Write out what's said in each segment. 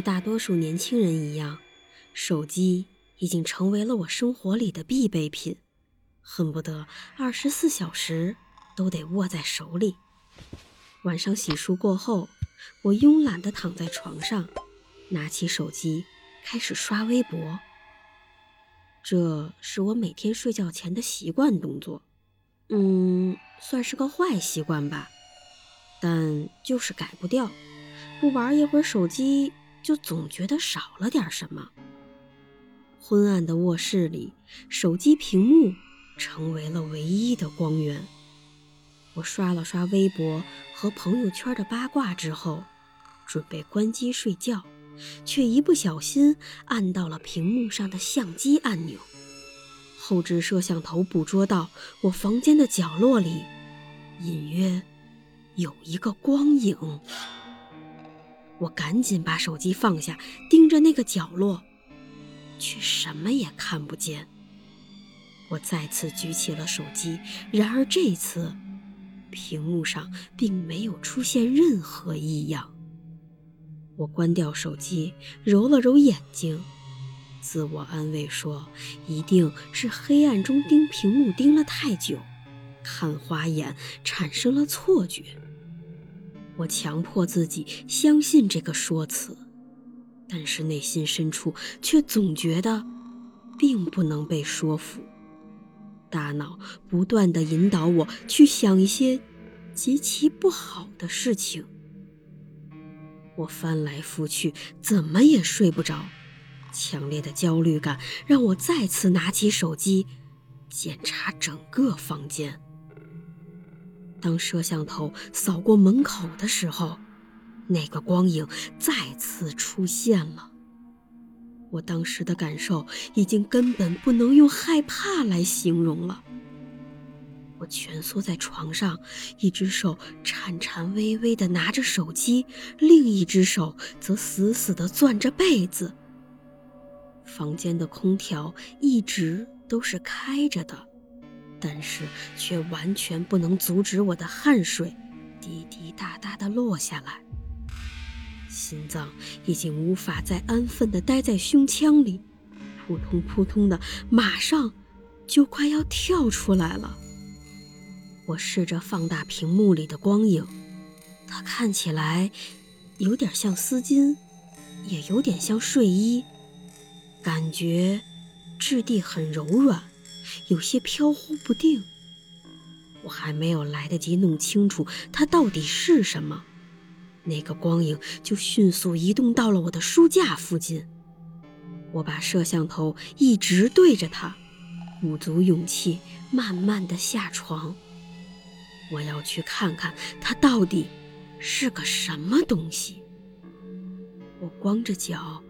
和大多数年轻人一样，手机已经成为了我生活里的必备品，恨不得二十四小时都得握在手里。晚上洗漱过后，我慵懒地躺在床上，拿起手机开始刷微博。这是我每天睡觉前的习惯动作，嗯，算是个坏习惯吧，但就是改不掉，不玩一会儿手机。就总觉得少了点什么。昏暗的卧室里，手机屏幕成为了唯一的光源。我刷了刷微博和朋友圈的八卦之后，准备关机睡觉，却一不小心按到了屏幕上的相机按钮。后置摄像头捕捉到我房间的角落里，隐约有一个光影。我赶紧把手机放下，盯着那个角落，却什么也看不见。我再次举起了手机，然而这次，屏幕上并没有出现任何异样。我关掉手机，揉了揉眼睛，自我安慰说：“一定是黑暗中盯屏幕盯了太久，看花眼，产生了错觉。”我强迫自己相信这个说辞，但是内心深处却总觉得并不能被说服。大脑不断的引导我去想一些极其不好的事情。我翻来覆去，怎么也睡不着。强烈的焦虑感让我再次拿起手机，检查整个房间。当摄像头扫过门口的时候，那个光影再次出现了。我当时的感受已经根本不能用害怕来形容了。我蜷缩在床上，一只手颤颤巍巍地拿着手机，另一只手则死死地攥着被子。房间的空调一直都是开着的。但是却完全不能阻止我的汗水滴滴答答地落下来，心脏已经无法再安分地待在胸腔里，扑通扑通的，马上就快要跳出来了。我试着放大屏幕里的光影，它看起来有点像丝巾，也有点像睡衣，感觉质地很柔软。有些飘忽不定，我还没有来得及弄清楚它到底是什么，那个光影就迅速移动到了我的书架附近。我把摄像头一直对着它，鼓足勇气，慢慢的下床。我要去看看它到底是个什么东西。我光着脚，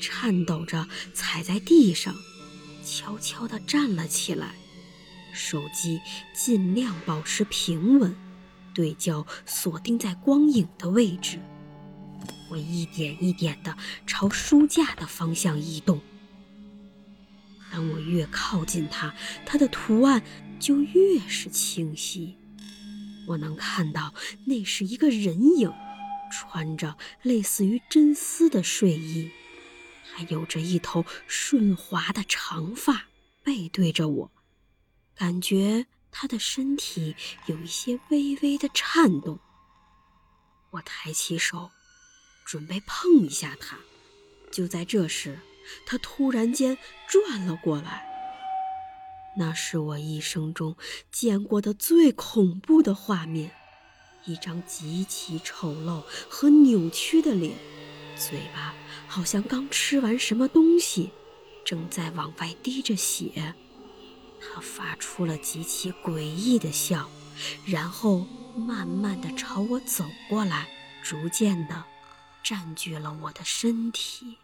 颤抖着踩在地上。悄悄地站了起来，手机尽量保持平稳，对焦锁定在光影的位置。我一点一点地朝书架的方向移动。当我越靠近它，它的图案就越是清晰。我能看到那是一个人影，穿着类似于真丝的睡衣。还有着一头顺滑的长发，背对着我，感觉他的身体有一些微微的颤动。我抬起手，准备碰一下他，就在这时，他突然间转了过来。那是我一生中见过的最恐怖的画面，一张极其丑陋和扭曲的脸。嘴巴好像刚吃完什么东西，正在往外滴着血。他发出了极其诡异的笑，然后慢慢的朝我走过来，逐渐的占据了我的身体。